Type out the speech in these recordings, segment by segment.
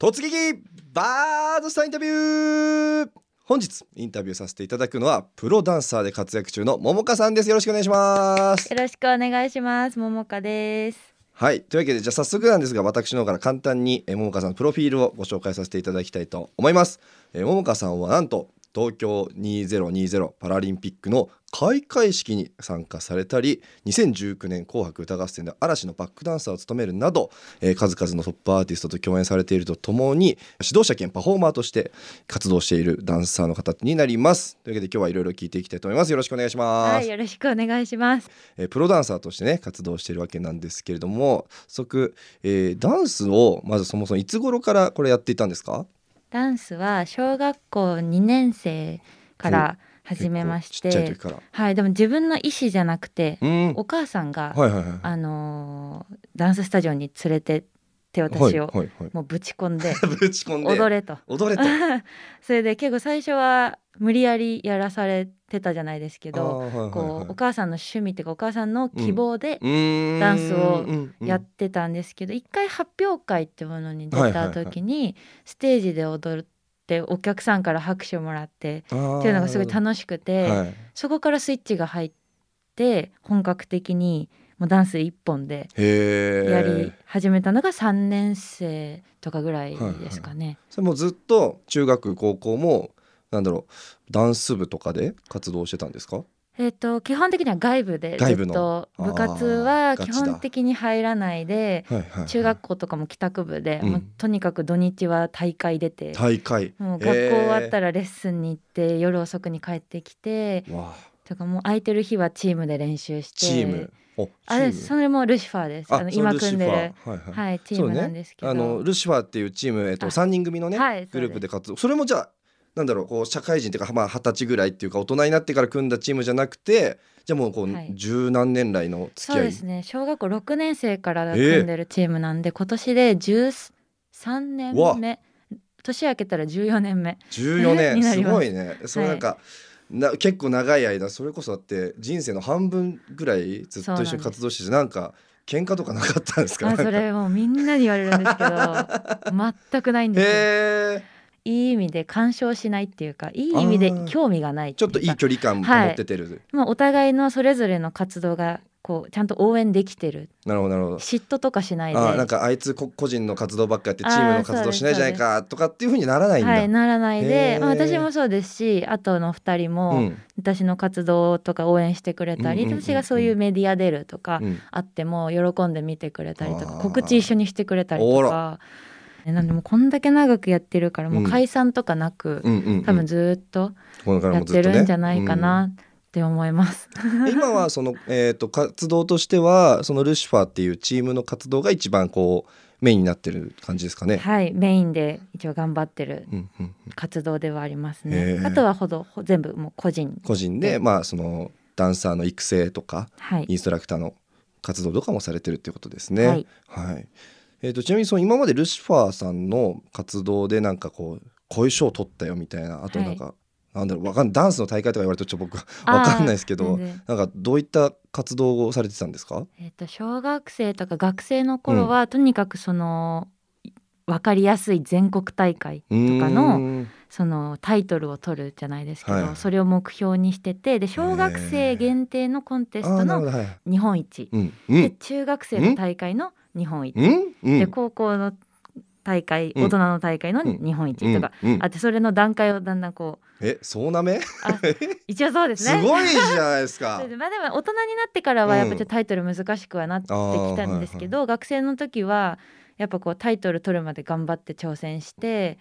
突撃バードスターインタビュー。本日インタビューさせていただくのはプロダンサーで活躍中の桃香さんです。よろしくお願いします。よろしくお願いします。桃香です。はい。というわけでじゃあ早速なんですが私の方から簡単にえ桃香さんのプロフィールをご紹介させていただきたいと思います。え桃香さんはなんと東京2020パラリンピックの開会式に参加されたり2019年紅白歌合戦で嵐のバックダンサーを務めるなど、えー数々のトップアーティストと共演されているとともに指導者兼パフォーマーとして活動しているダンサーの方になります。というわけで今日はいろいろ聞いていきたいと思います。よろしくお願いします、はいよろしくお願いします。えープロダンサーとしてね活動しているわけなんですけれども早速、えーダンスをまずそもそもいつ頃からこれやっていたんですか？ダンスは小学校2年生から始めまして。はいでも自分の意思じゃなくてうん。お母さんが、はいはいはいあのーダンススタジオに連れてって私を、はいはいはいもうぶち込んで ぶち込んで。踊れと。踊れと。それで結構最初は無理やりやらされてたじゃないですけど、こうお母さんの趣味っていうかお母さんの希望でうーんダンスをやってたんですけど、一回発表会ってものに出た時にステージで踊ってお客さんから拍手をもらってっていうのがすごい楽しくて、はい。そこからスイッチが入って本格的にもうダンス一本でやり始めたのが3年生とかぐらいですかね。それもずっと中学高校もなんだろうダンス部とかで活動してたんですか？えっと基本的には外部でずっと部活は基本的に入らないではいはいはい。中学校とかも帰宅部で、うん。もうとにかく土日は大会出て、大会。もう学校終わったらレッスンに行って夜遅くに帰ってきてとかもう空いてる日はチームで練習してチーム。おあれそれもルシファーです。あの今組んでる、はいはい。はい、チームなんですけど、あのルシファーっていうチーム、えっと、あ3人組のね、はいグループで活動。それもじゃあなんだろうこう社会人っていうかまあ二十歳ぐらいっていうか大人になってから組んだチームじゃなくてじゃあもうこうはい。十何年来の付き合い、そうですね。小学校6年生から組んでるチームなんで、今年で13年目。年明けたら14年目。14年。す。すごいね。それなんか、な結構長い間それこそだって人生の半分ぐらいずっと一緒に活動しててなんか喧嘩とかなかったんですか？あそれもうみんなに言われるんですけど 全くないんですよ。へえいい意味で干渉しないっていうかいい意味で興味がないちょっといい距離感保っててる、まあ、お互いのそれぞれの活動がこうちゃんと応援できてる。なるほどなるほど。嫉妬とかしないで。あなんかあいつこ個人の活動ばっかやってチームの活動しないじゃないかとかっていうふうにならないんだ、はい、ならないへで、ー。まあ、私もそうですしあとの2人もうん。私の活動とか応援してくれたり、うんうんうんうん私がそういうメディア出るとかうん。あっても喜んで見てくれたりとかあー。告知一緒にしてくれたりとあか。ね。なんでもうこんだけ長くやってるからもう解散とかなく、うんうんうん。多分ずっとやってるんじゃないかなって思います。う ん今はその、えー、と活動としてはそのルシファーっていうチームの活動が一番こうメインになってる感じですかね。はいメインで一応頑張ってるうんうんうん。活動ではありますへね。ー。あとはほどほ全部もう個人。個人で。まあそのダンサーの育成とかはい。インストラクターの活動とかもされてるっていうことですね。はい。はいえー、とちなみにその今までルシファーさんの活動でなんかこうこういう賞を取ったよみたいなあとなんか、なんだろうわかんダンスの大会とか言われるとちょっと僕わかんないですけどなんかどういった活動をされてたんですか？えっと小学生とか学生の頃は、とにかくその分かりやすい全国大会とかののそのタイトルを取るじゃないですけど、はい。それを目標にしててで小学生限定のコンテストのはい。日本一、うんうでん中学生の大会の日本一、うん？うん。で高校の大会、うん。大人の大会の日本一とか、うん。うん。あってそれの段階をだんだんこう。えそうなめ？あ一応そうですね。すごいじゃないですか。まあでも大人になってからはやっぱちょっとタイトル難しくはなってきたん。ですけど、学生の時はやっぱこうタイトル取るまで頑張って挑戦して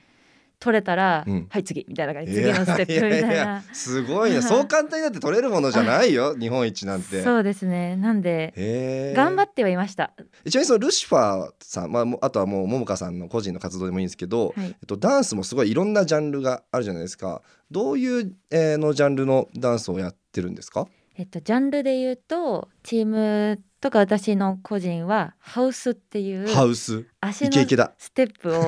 取れたら、うん。はい次みたいな感じ。次のステップみたいな。すごいねそう簡単になって取れるものじゃないよ日本一なんて。そうですね。なんで頑張ってはいました。ちなみにそのルシファーさん、まああとはもう桃香さんの個人の活動でもいいんですけど、はい。えっと、ダンスもすごいいろんなジャンルがあるじゃないですか。どういう、えーのジャンルのダンスをやってるんですか？えっとジャンルで言うとチームとか私の個人はハウスっていうハウス。足のステップを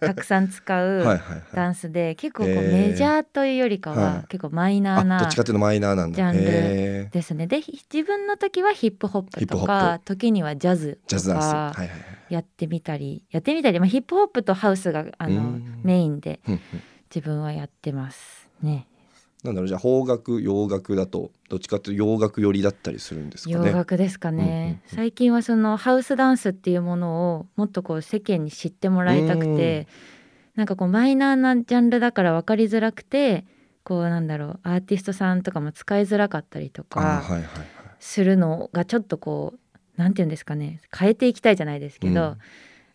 たくさん使う はいダンスで結構こうメジャーというよりかは結構マイナーなジャンル。ですね。でひ自分の時はヒップホップとか時にはジャズとかやってみたりやってみたり、まあ、ヒップホップとハウスがあのうん。メインで自分はやってますね。なんだろうじゃあ邦楽洋楽だとどっちかっていうと洋楽寄りだったりするんですかね。洋楽ですかね、うんうんうん。最近はそのハウスダンスっていうものをもっとこう世間に知ってもらいたくてなんかこうマイナーなジャンルだから分かりづらくてこうなんだろうアーティストさんとかも使いづらかったりとかするのがちょっとこうなんて言うんですかね変えていきたいじゃないですけど、うん。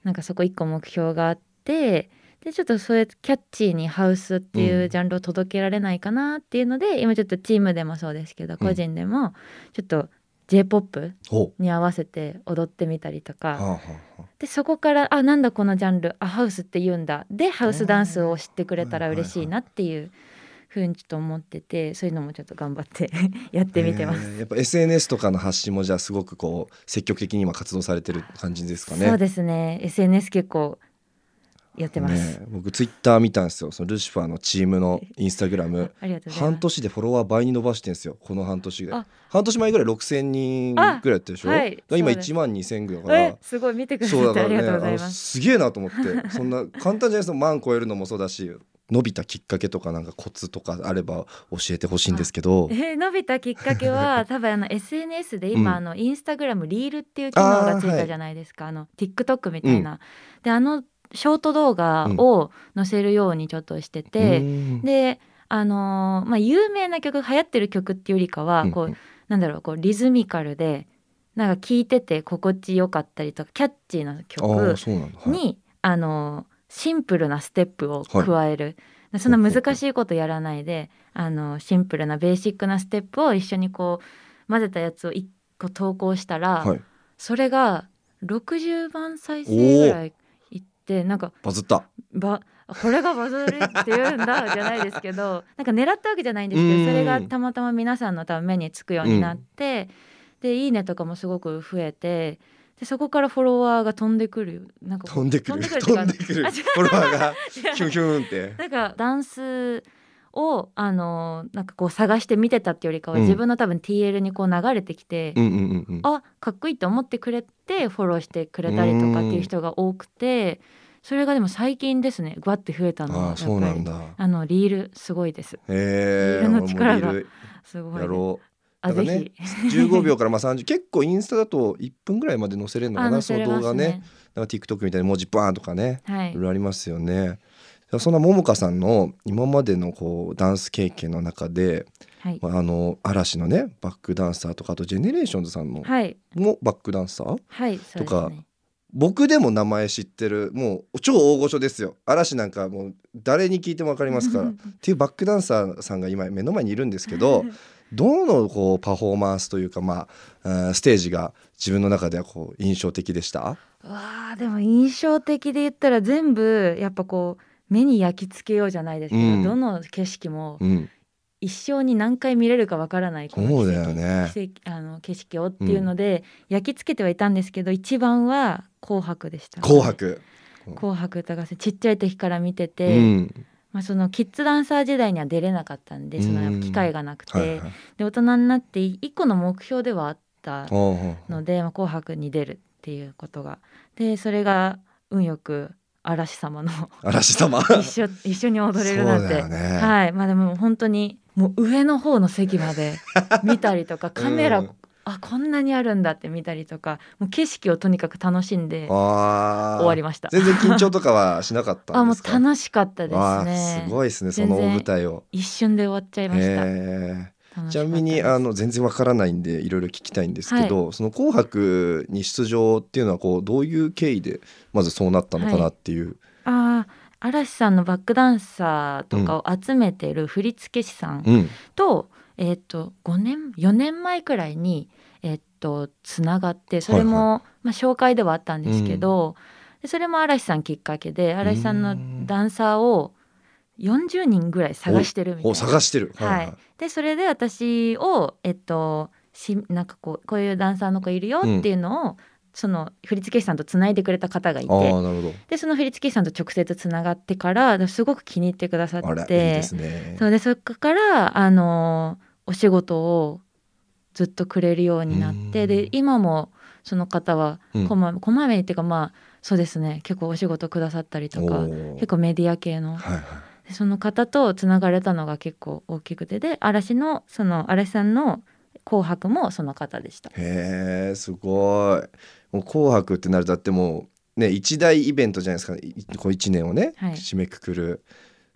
なんかそこ一個目標があってでちょっとそういうキャッチーにハウスっていううん。ジャンルを届けられないかなっていうので、今ちょっとチームでもそうですけど個人でもちょっと j p o p ほに合わせて踊ってみたりとか、でそこからあなんだこのジャンルあハウスって言うんだ。でハウスダンスを知ってくれたら嬉しいなっていうふうにちょっと思っててそういうのもちょっと頑張って やってみてます。えーやっぱ SNS とかの発信もじゃあすごくこう積極的に今活動されてる感じですかね。そうですね。SNS 結構やってます、ね僕ツイッター見たんですよ。そのルシファーのチームの インスタグラム。半年でフォロワー倍に伸ばしてんですよ。この半年で。あ。半年前ぐらい6,000人ぐらいやってるでしょ、あはい今そうです。1万2,000ぐらいだから。えすごい見てくださそうだからってありがとうござねあのいます。すげえなと思って。そんな簡単じゃないです。か万超えるのもそうだし伸びたきっかけとかなんかコツとかあれば教えてほしいんですけど。えー伸びたきっかけは 多分あの SNS で今、うん。あのインスタグラムリールっていう機能がついたじゃないですか。あ,、の TikTok みたいな。であのショート動画を載せるようにちょっとしてて、うん。であのーまあ有名な曲流行ってる曲っていうよりかは、こううん。なんだろうこうリズミカルでなんか聴いてて心地よかったりとかキャッチーなあ曲ーそうなんだ、はい。に、あのシンプルなステップを加える、そんな難しいことやらないであのシンプルなベーシックなステップを一緒にこう混ぜたやつを1個投稿したら、はい、それが60万再生ぐらいいってなんかバズった。ばこれがバズるって言うんだじゃないですけど なんか狙ったわけじゃないんですけうん。どそれがたまたま皆さんの多分目につくようになって、で「いいね」とかもすごく増えてでそこからフォロワーが飛んでくるなんか飛んでくる。飛んでくるフォロワーが ヒュンヒュンって。なんかダンスをあのなんかこう探して見てたっていうよりかは、うん。自分の多分 TL にこう流れてきて、うんうんうんうん。あかっこいいと思ってくれてフォローしてくれたりとかっていう人が多くてそれがでも最近ですねぐわって増えたのはそうなんだ。あのリールすごいです。へえリールの力がすごいですやろう。あぜだからねひ。15秒からまあ30結構インスタだと1分ぐらいまで載せれるのかなその動画ね。なんか TikTok みたいに文字バーンとかね。はい。いろいろありますよねそんなももかさんの今までのこうダンス経験の中で、はい。まあ、あの嵐のねバックダンサーとかあとジェネレーションズさんのはい。もバックダンサー？はいとかね僕でも名前知ってるもう超大御所ですよ。嵐なんかもう誰に聞いても分かりますから。っていうバックダンサーさんが今目の前にいるんですけど どのこうパフォーマンスというかまあうんステージが自分の中ではこう印象的でした？わあでも印象的で言ったら全部やっぱこう目に焼き付けようじゃないですけど、うん。どの景色もうん。一生に何回見れるかわからないこのそうだよね。あの景色をっていうので、焼き付けてはいたんですけど一番は「紅白」でした、紅白。紅白歌合戦ちっちゃい時から見てうて、ん。まあ、そのキッズダンサー時代には出れなかったんでその機会がなくて、はいはい。で大人になって一個の目標ではあったので、まあ、紅白に出るっていうことが。でそれが運よく嵐様の。嵐様。一緒一緒に踊れるなんて、ね。はい。まあでも本当にもう上の方の席まで 見たりとかカメラ、うん。あこんなにあるんだって見たりとかもう景色をとにかく楽しんで終わりました。全然緊張とかはしなかった あもう楽しかったですね。すごいですねその大舞台を。一瞬で終わっちゃいました。ちなみにあの全然わからないんでいろいろ聞きたいんですけど、その「紅白」に出場っていうのはこうどういう経緯でまずそうなったのかなっていう、あー嵐さんのバックダンサーとかを集めてる振付師さんうん。と,、えっと5年4年前くらいに、えっとつながってそれも、まあ、紹介ではあったんですけど、でそれも嵐さんきっかけで嵐さんのダンサーを40人ぐらい探してるみたいおな。探してる。はい。でそれで私をえっとしなんかこうこういうダンサーの子いるよっていうのを、その振付師さんとつないでくれた方がいああてなるほでその振付師さんと直接つながってからすごく気に入ってくださって。ですね。そうでそこからあのお仕事をずっとくれるようになってうん。で今もその方はうん。こま,、こまめにっていうかまあそうですね。結構お仕事くださったりとか結構メディア系のはいはい。でその方とつながれたのが結構大きくてで嵐のその嵐さんの「紅白」もその方でした。へえすごい。もう紅白ってなるとだってもうね一大イベントじゃないですか。いこう一年をね、はい締めくくる。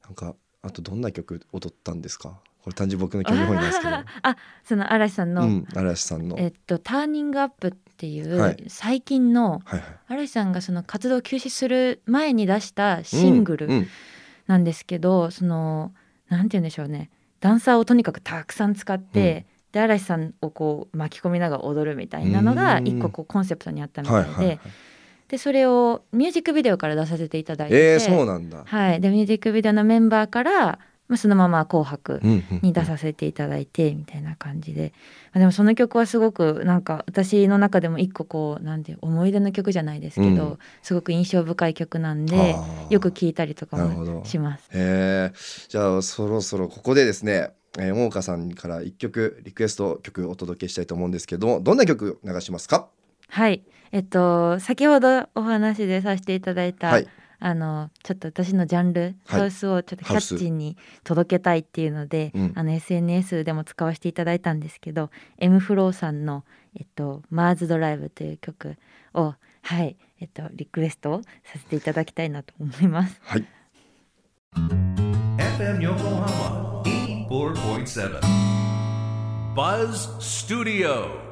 なんかあとどんな曲踊ったんですか？これ単純に僕の興味本位なんですけど。あその嵐さんの、うん嵐さんの。えっと「ターニングアップ」っていう、はい最近のはいはい。嵐さんがその活動を休止する前に出したシングルうんうんなんですけど、そのなんて言うんでしょうねダンサーをとにかくたくさん使って、で嵐さんをこう巻き込みながら踊るみたいなのがうん一個こうコンセプトにあったみたで,、はいいはいはい。でそれをミュージックビデオから出させていただいてえー、そうなんだ。はい、でミュージックビデオのメンバーから、まあ、そのまま「紅白」に出させていただいてみたいな感じで、まあでもその曲はすごくなんか私の中でも一個こうなんて思い出の曲じゃないですけど、うん。すごく印象深い曲なんでよく聴いたりとかもします。じゃあそろそろここでですね、えー、ももかさんから一曲リクエスト曲をお届けしたいと思うんですけどもどんな曲流しますか？はい。えっと先ほどお話でさせていただいた、はいあのちょっと私のジャンル、はい。ハウスをちょっとキャッチーに届けたいっていうので、うん。あの SNS でも使わせていただいたんですけど M フローさんの「えっと、マーズドライブ」という曲をはいえっとリクエストさせていただきたいなと思います。はい。FM Yokohama 84.7 Buzz Studio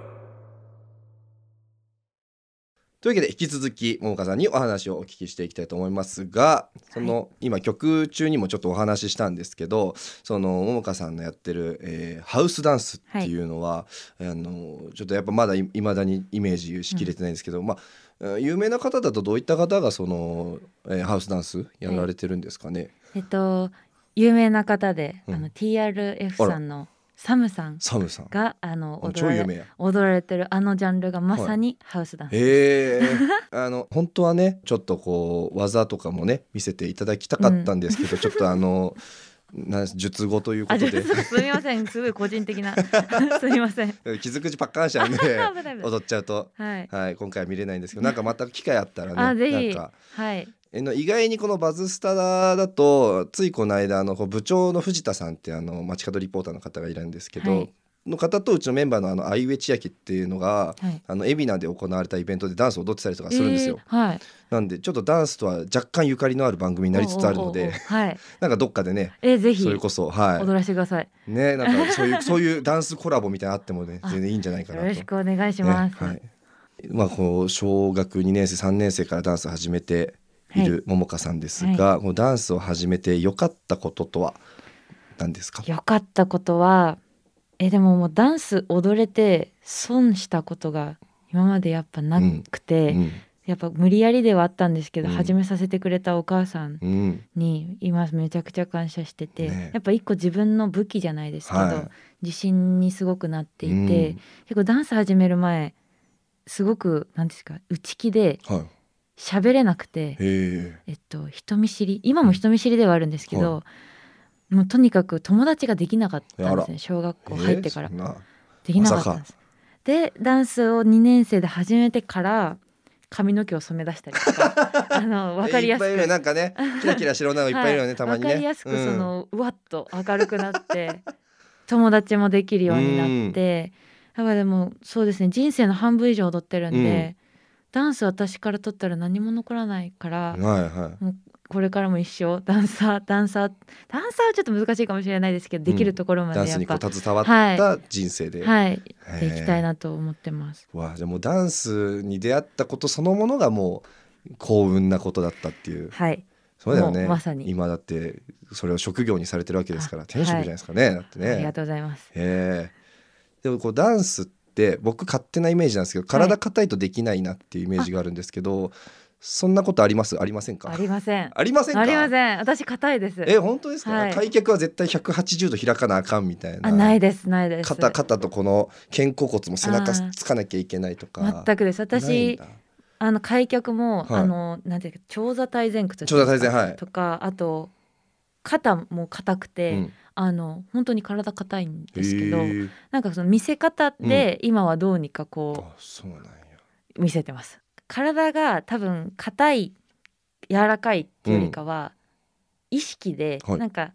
というわけで引き続きももかさんにお話をお聞きしていきたいと思いますがその、今曲中にもちょっとお話ししたんですけどそのももかさんのやってる、えーハウスダンスっていうのは、あのちょっとやっぱまだいまだにイメージしきれてないんですけど、まあえー有名な方だとどういった方がその、えーハウスダンスやられてるんですかね、えっと有名な方で、うん。あの TRF さんのサムさんサムさんがあの踊。られ踊られてるあのジャンルがまさにハウスダンス。へえ あの本当はねちょっとこう技とかもね見せていただきたかったんですけど、ちょっとあのなん術後というこあ、とであすみません、すごい個人的な。すみません。傷口パッカーンしちゃうんで踊っちゃうと、はい。はい、今回は見れないんですけどなんかまた機会あったらねあ、ぜひ。なんかはい。えの意外にこのバズスタだとついこの間あの部長の藤田さんってあの街角リポーターの方がいるんですけど、はいの方とうちのメンバーのあの相上千秋っていうのがはい。あの海老名で行われたイベントでダンスを踊ってたりとかするんですよ。えーはい。なんでちょっとダンスとは若干ゆかりのある番組になりつつあるのではい。なんかどっかでねえー、ぜひそれこそは踊らせてください。いねなんかそういう そういうダンスコラボみたいなのあってもねあ全然いいんじゃないかなと。よろしくお願いします。ねはいまあこう小学2年生3年生からダンスを始めてい。るももかさんですが、こうダンスを始めて良かったこととは何ですか？よかったことは、えでももうダンス踊れて損したことが今までやっぱなくて、うん。やっぱ無理やりではあったんですけど、うん。始めさせてくれたお母さんうん。に今めちゃくちゃ感謝してて、ねやっぱ一個自分の武器じゃないですけど、はい。自信にすごくなっていて、うん。結構ダンス始める前すごく何ですか内気ではい喋れなくて、へええっと、人見知り今も人見知りではあるんですけど、もうとにかく友達ができなかったんですね小学校入ってから。できなかったんです。でダンスを2年生で始めてから髪の毛を染め出したりとか あの分かりやすく。なんかね。キラキラしてる女の子いっぱいいるよね、はい。たまにね。わかりやすくうん。その、うわっと明るくなって友達もできるようになって。やっぱでもそうですね人生の半分以上踊ってるんで、ダンス私から取ったら何も残らないから、はいはい。これからも一生ダンサーダンサーダンサーはちょっと難しいかもしれないですけど、できるところまダンスにこでやっぱう携わった人生で、はい。へー。でいきたいなと思ってます。わあじゃあもうダンスに出会ったことそのものがもう幸運なことだったっていう。はい。そうだよね。もうまさに。今だってそれを職業にされてるわけですからあ天職じゃないですかね、だってね。ありがとうございます。へえでもこうダンスって僕勝手なイメージなんですけど体硬いとできないなっていうイメージがあるんですけど、そんなことあります？ありませんか？ありません。ありませんか？ありません。私硬いです。え本当ですか、はい。開脚は絶対180度開かなあかんみたいな。あないですないです。肩肩とこの肩甲骨も背中つかなきゃいけないとか。全くです。私だ。あの開脚も、はい。あのなんていうか長座体前屈ってい長うんですか？座体前はい。とかあと肩も硬くて、うん。あの本当に体硬いんですけどなんかその見せ方で今はどうにかこうなん見せてます。体が多分硬い柔らかいっていうよりかは、意識ではい。なんか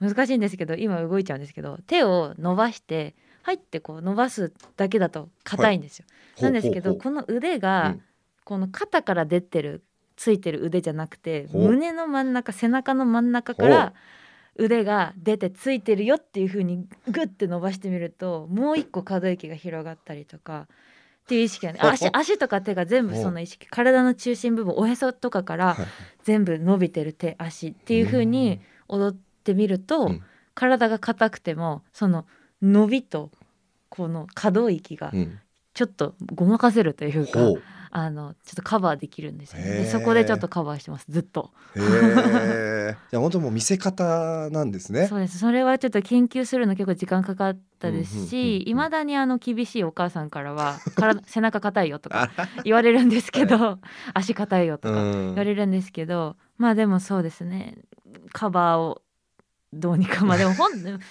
難しいんですけど今動いちゃうんですけど手を伸ばして入ってこう伸ばすだけだと硬いんですよ、なんですけどこの腕が、うん。この肩から出てるついてる腕じゃなくて胸の真ん中背中の真ん中かほら腕が出てついてるよっていう風にグッて伸ばしてみるともう一個可動域が広がったりとかっていう意識がね 足足とか手が全部その意識体の中心部分おへそとかからはい。全部伸びてる手足っていう風に踊ってみると、うん。体が硬くてもその伸びとこの可動域がうん。ちょっとごまかせるというか、あのちょっとカバーできるんですよね。そこでちょっとカバーしてますずっと。へえ じゃあ本当もう見せ方なんですねそうです。それはちょっと研究するの結構時間かかったですうんうんうんし、うんいまだにあの厳しいお母さんからは体背中硬いよとかあ言われるんですけど、足硬いよとうかん言われるんですけど、まあでもそうですね。カバーをどうにかまあ でも本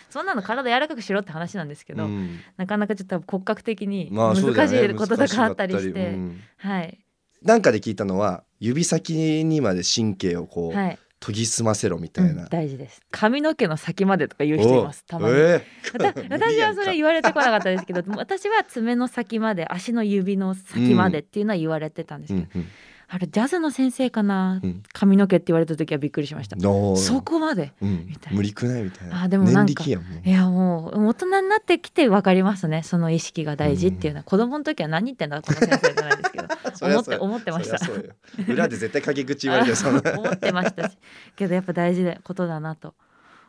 そんなの体柔らかくしろって話なんですけど、うん。なかなかちょっと骨格的に難しいこととかあったり難して、かうん。はい。なんかで聞いたのは指先にまで神経をこう、はい、研ぎ澄ませろみたいな、うん大事です。髪の毛の先までとか言う人います。たまに。えわた 無理私はそれ言われてこなかったですけど私は爪の先まで足の指の先までっていうのは言われてたんですけど、ーうんあれジャズの先生かな、うん。髪の毛って言われた時はびっくりしました。そこまで？うん。無理くないみたいな。あでもなんかいやもう大人になってきて分かりますね。その意識が大事っていうのは、子供の時は何言ってんだこの先生じゃないですけど。思って思ってました。裏で絶対陰口言われてる そ思ってましたし。けどやっぱ大事なことだなと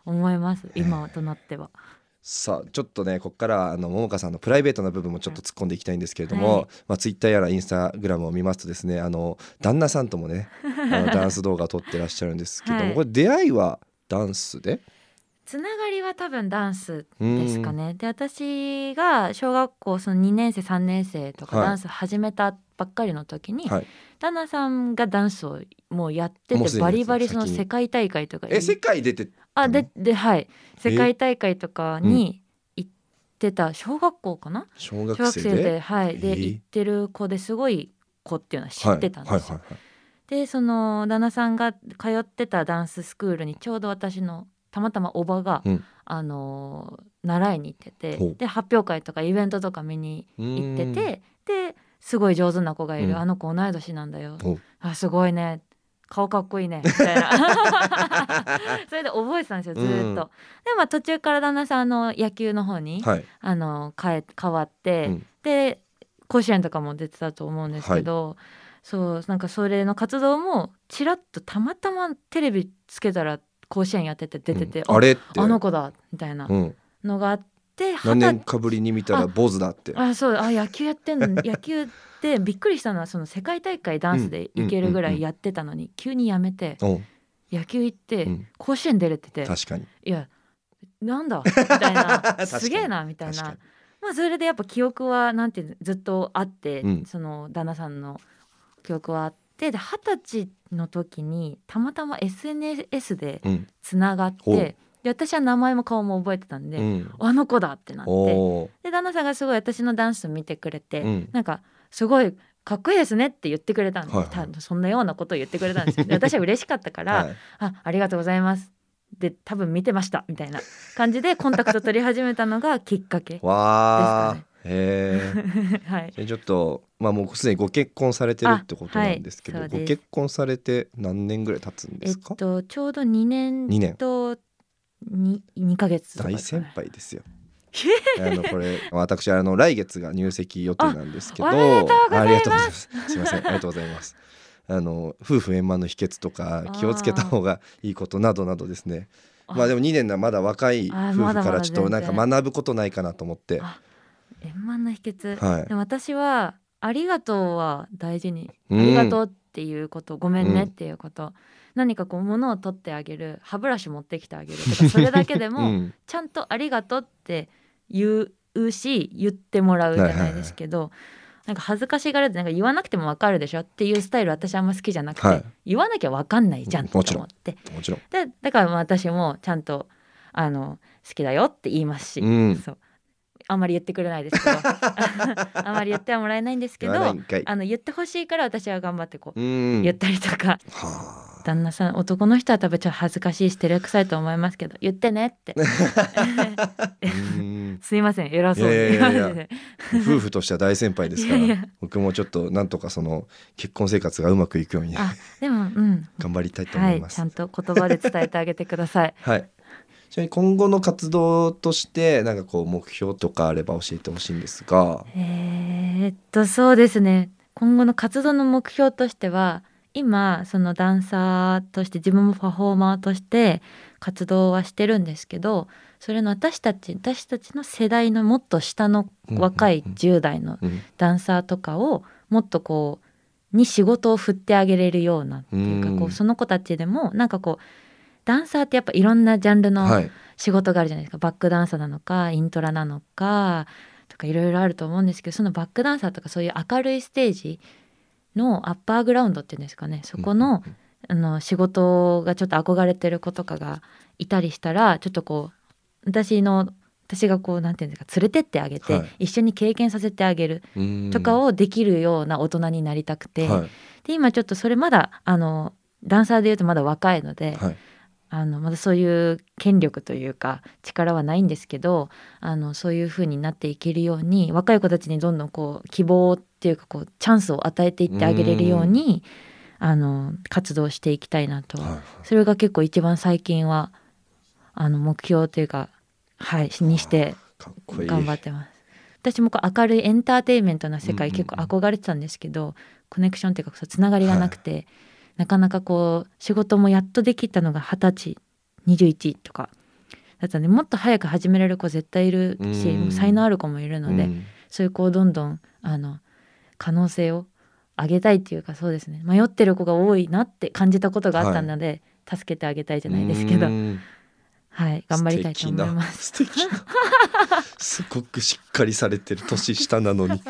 思います。今となってはさあちょっとねここからはあの桃香さんのプライベートな部分もちょっと突っ込んでいきたいんですけれども、はい。まあツイッターやらインスタグラムを見ますとですねあの旦那さんともねあのダンス動画を撮ってらっしゃるんですけども、はい。これ出会いはダンスで？つながりは多分ダンスですかね。で私が小学校その2年生3年生とかはい。ダンス始めたばっかりの時に、はい旦那さんがダンスをもうやってもうすでにてバリバリその世界大会とかえ世界出てあでではい。世界大会とかに行ってた。小学校かな？小学小学生生でではい。でえ？ー行ってる子ですごい子っていうのは知ってたんです。よ。はいはいはいはい。でその旦那さんが通ってたダンススクールにちょうど私のたまたまおばが、うん。あのー習いに行ってほう。てで発表会とかイベントとか見に行ってて。ですごい上手な子がいる、うん。あの子同い年なんだよ。あすごいね。顔かっこいいね。みたいな。それで覚えてたんですよずーっと。うんでまあ途中から旦那さんあの野球の方に、はい。あの変え変わって、うん。で甲子園とかも出てたと思うんですけど、そうなんかそれの活動もちらっとたまたまテレビつけたら甲子園やってて出てて、うん。あれって。あの子だみたいなうん、のがあって、何年かぶりに見たら坊主だって。あそうあ野球やってんの。野球ってびっくりしたのはその世界大会ダンスで行けるぐらいやってたのに、急にやめてう。ん野球行って、うん。甲子園出れてて確かに。いやなんだ？みたいな。すげえなみたいな。まあそれでやっぱ記憶はなんていうのずっとあって、うん。その旦那さんの記憶はあってで二十歳の時にたまたま SNS でつながっほう。てで私は名前も顔も覚えてたんで、うん、あの子だってなって。で旦那さんがすごい私のダンス見てくれて、うん。なんかすごいかっこいいですねって言ってくれたんで、はいはい。そんなようなことを言ってくれたんです 私は嬉しかったから、はい。あありがとうございます。で多分見てました。みたいな感じでコンタクト取り始めたのがきっかけですへえ はい。ちょっとまあもうすでにご結婚されてるってことなんですけど、あはい。ご結婚されて何年ぐらい経つんでえっすか、とちょうど2年二年。と 2, 2ヶ月大先輩ですよ。あのこれ私あの来月が入籍予定なんですけどありがとうございます。す。いませんありがとうございます。あの夫婦円満の秘訣とか気をつけた方がいいことなどなどですね。まあでも2年なまだ若い夫婦からちょっとなんか学ぶことないかなと思って。あ円満の秘訣、はい。でも私はありがとうは大事に、うん。ありがとうってっていうことごめんねっていうこと、何かこう物を取ってあげる歯ブラシ持ってきてあげるとかそれだけで うもん。ちゃんと「ありがとう」って言うし言ってもらうじゃないですけど、なんか恥ずかしがらずなんか言わなくてもわかるでしょ？っていうスタイル私あんま好きじゃなくて、はい。言わなきゃわかんないじゃんと思って。もちろん。でだからまあ私もちゃんとあの好きだよって言いますし、うん。そうあんまり言ってくれないですけど。あんまり言ってはもらえないんですけどあの言ってほしいから私は頑張ってこううん。言ったりとか、はあ。旦那さん男の人は多分ちょっと恥ずかしいし照れくさいと思いますけど言ってねって。うん。すいません。偉そう夫婦としては大先輩ですから僕もちょっとなんとかその結婚生活がうまくいくようにあでもうん。頑張りたいと思はいいます。ちゃんと言葉で伝えてあげてください。はい。ちなみに今後の活動としてなんかこう目標とかあれば教えてほしいんですが。えーっとそうですね。今後の活動の目標としては今そのダンサーとして自分もパフォーマーとして活動はしてるんですけどそれの私たち私たちの世代のもっと下の若いうんうんうん10代のうん。ダンサーとかをもっとこうに仕事を振ってあげれるようなっていうかうん。こうその子たちでもなんかこうダンサーってやっぱいろんなジャンルのはい。仕事があるじゃないですか。バックダンサーなのかイントラなのかとかいろいろあると思うんですけどそのバックダンサーとかそういう明るいステージのアッパーグラウンドっていうんですかね。そこの,、あの仕事がちょっと憧れてる子とかがいたりしたらちょっとこう私の私がこうなんていうんですか連れてってあげて、はい。一緒に経験させてあげるうん。とかをできるような大人になりたくて、はい。で今ちょっとそれまだあのダンサーでいうとまだ若いので、はい。あのまだそういう権力というか力はないんですけどあのそういう風になっていけるように若い子たちにどんどんこう希望っていうかこうチャンスを与えていってあげれるようにあの活動していきたいなと、はいそれが結構一番最近はあの目標というかはいにして。頑張ってます。私もこう明るいエンターテインメントな世界うんうんうん結構憧れてたんですけど、コネクションっていうかつながりがなくて、なかなかこう仕事もやっとできたのが二十歳21とかだったんでもっと早く始められる子絶対いるし才能ある子もいるので、うん。そういう子をどんどんあの可能性を上げたいっていうかそうですね。迷ってる子が多いなって感じたことがあったので、助けてあげたいじゃないですけど、うん。はい。頑張りたいと思います。すごくしっかりされてる年下なのに